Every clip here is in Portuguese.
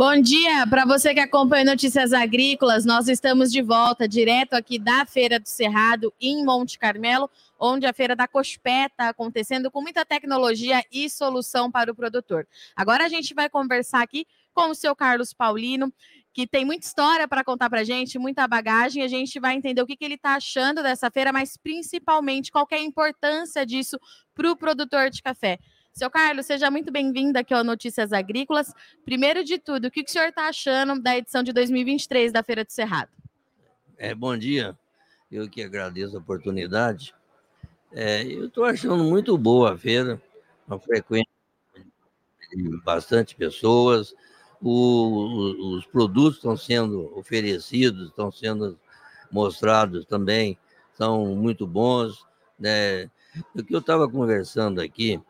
Bom dia para você que acompanha Notícias Agrícolas. Nós estamos de volta direto aqui da Feira do Cerrado em Monte Carmelo, onde a Feira da Cospé está acontecendo com muita tecnologia e solução para o produtor. Agora a gente vai conversar aqui com o seu Carlos Paulino, que tem muita história para contar para a gente, muita bagagem. A gente vai entender o que, que ele está achando dessa feira, mas principalmente qual é a importância disso para o produtor de café. Seu Carlos, seja muito bem-vindo aqui ao Notícias Agrícolas. Primeiro de tudo, o que, que o senhor está achando da edição de 2023 da Feira do Cerrado? É, bom dia, eu que agradeço a oportunidade. É, eu estou achando muito boa a feira, uma frequência de bastante pessoas, o, os produtos estão sendo oferecidos, estão sendo mostrados também, são muito bons. Né? O que eu estava conversando aqui,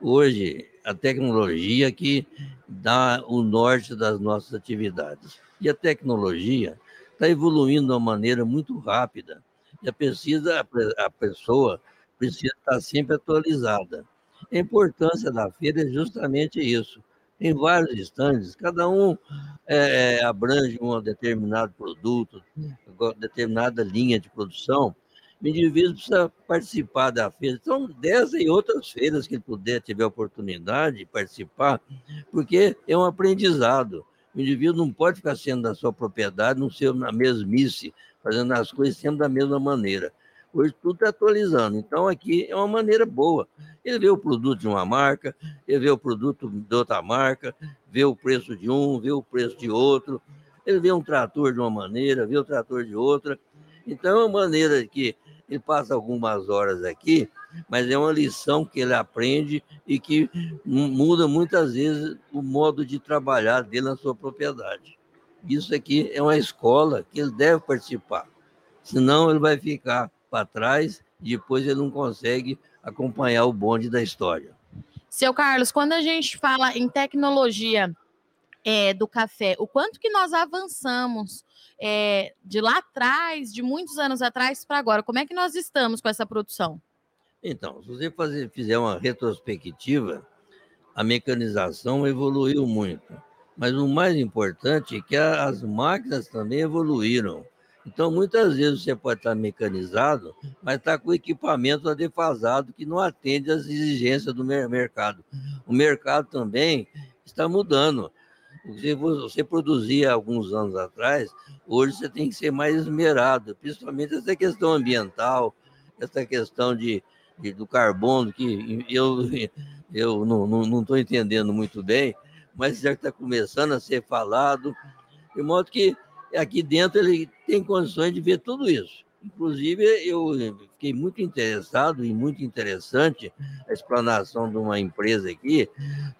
hoje a tecnologia que dá o norte das nossas atividades. E a tecnologia está evoluindo de uma maneira muito rápida. E a, a pessoa precisa estar sempre atualizada. A importância da feira é justamente isso. Tem vários estandes, cada um é, é abrange um determinado produto, determinada linha de produção, o indivíduo precisa participar da feira. Então, dessa e outras feiras que ele puder, tiver oportunidade de participar, porque é um aprendizado. O indivíduo não pode ficar sendo da sua propriedade, não ser na mesmice, fazendo as coisas sempre da mesma maneira. Hoje tudo está atualizando. Então, aqui é uma maneira boa. Ele vê o produto de uma marca, ele vê o produto de outra marca, vê o preço de um, vê o preço de outro, ele vê um trator de uma maneira, vê o trator de outra. Então, é uma maneira que ele passa algumas horas aqui, mas é uma lição que ele aprende e que muda muitas vezes o modo de trabalhar dele na sua propriedade. Isso aqui é uma escola que ele deve participar, senão ele vai ficar para trás e depois ele não consegue acompanhar o bonde da história. Seu Carlos, quando a gente fala em tecnologia é, do café, o quanto que nós avançamos é, de lá atrás, de muitos anos atrás para agora. Como é que nós estamos com essa produção? Então, se você fazer, fizer uma retrospectiva, a mecanização evoluiu muito. Mas o mais importante é que as máquinas também evoluíram. Então, muitas vezes você pode estar mecanizado, mas está com equipamento defasado que não atende às exigências do mercado. O mercado também está mudando. Que você produzia alguns anos atrás, hoje você tem que ser mais esmerado, principalmente essa questão ambiental, essa questão de, de do carbono, que eu, eu não estou entendendo muito bem, mas já está começando a ser falado, de modo que aqui dentro ele tem condições de ver tudo isso. Inclusive, eu fiquei muito interessado e muito interessante a explanação de uma empresa aqui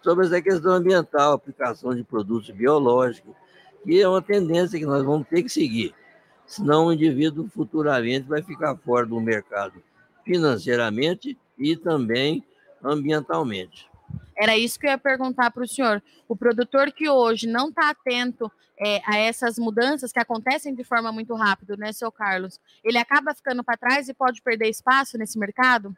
sobre essa questão ambiental, aplicação de produtos biológicos, que é uma tendência que nós vamos ter que seguir. Senão o indivíduo futuramente vai ficar fora do mercado financeiramente e também ambientalmente. Era isso que eu ia perguntar para o senhor. O produtor que hoje não está atento é, a essas mudanças que acontecem de forma muito rápida, né, seu Carlos? Ele acaba ficando para trás e pode perder espaço nesse mercado?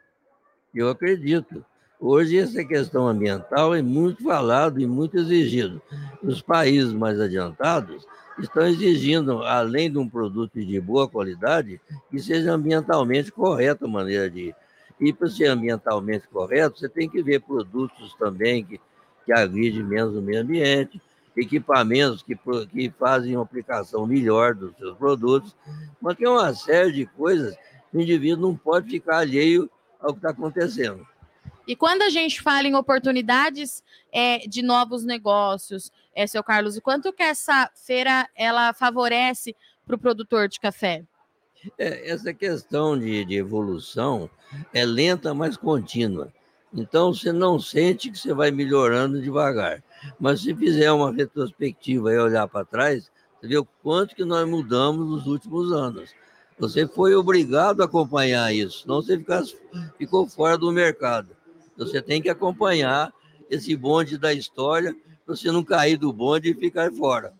Eu acredito. Hoje essa questão ambiental é muito falado e muito exigido. Os países mais adiantados estão exigindo, além de um produto de boa qualidade, que seja ambientalmente correta a maneira de. E para ser ambientalmente correto, você tem que ver produtos também que, que agridem menos o meio ambiente, equipamentos que, que fazem uma aplicação melhor dos seus produtos, mas tem uma série de coisas que o indivíduo não pode ficar alheio ao que está acontecendo. E quando a gente fala em oportunidades é, de novos negócios, é, seu Carlos, o quanto que essa feira ela favorece para o produtor de café? É, essa questão de, de evolução é lenta, mas contínua. Então, você não sente que você vai melhorando devagar. Mas se fizer uma retrospectiva e olhar para trás, você vê o quanto que nós mudamos nos últimos anos. Você foi obrigado a acompanhar isso, senão você fica, ficou fora do mercado. Você tem que acompanhar esse bonde da história, para você não cair do bonde e ficar fora.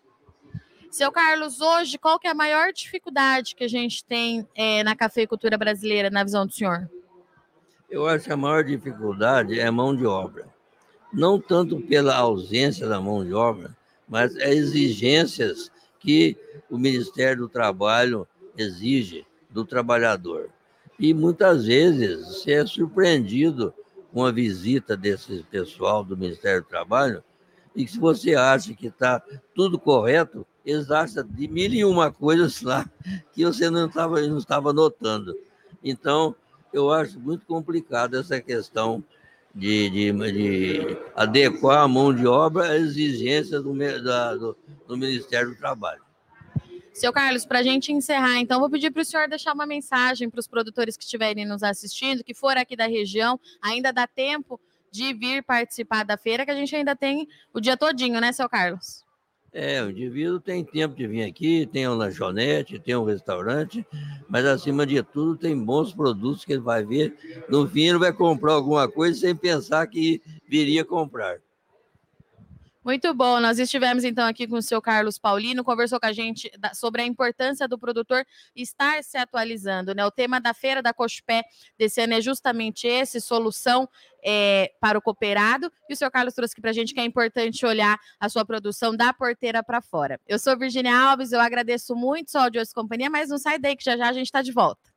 Seu Carlos, hoje, qual que é a maior dificuldade que a gente tem é, na cafeicultura brasileira, na visão do senhor? Eu acho que a maior dificuldade é a mão de obra. Não tanto pela ausência da mão de obra, mas é exigências que o Ministério do Trabalho exige do trabalhador. E muitas vezes você é surpreendido com a visita desse pessoal do Ministério do Trabalho e se você acha que está tudo correto, eles acham de mil e uma coisas lá que você não estava não estava notando. Então, eu acho muito complicado essa questão de, de, de adequar a mão de obra às exigências do, da, do, do Ministério do Trabalho. Seu Carlos, para a gente encerrar, então, vou pedir para o senhor deixar uma mensagem para os produtores que estiverem nos assistindo, que for aqui da região, ainda dá tempo de vir participar da feira, que a gente ainda tem o dia todinho, né, seu Carlos? É, o indivíduo tem tempo de vir aqui, tem um lanchonete, tem um restaurante, mas acima de tudo tem bons produtos que ele vai ver. No fim, ele vai comprar alguma coisa sem pensar que viria comprar. Muito bom. Nós estivemos então aqui com o seu Carlos Paulino, conversou com a gente sobre a importância do produtor estar se atualizando. Né? O tema da feira da Cospé desse ano é justamente esse: solução é, para o cooperado. E o seu Carlos trouxe aqui para a gente que é importante olhar a sua produção da porteira para fora. Eu sou Virginia Alves, eu agradeço muito sua audiência e companhia, mas não sai daí que já já a gente está de volta.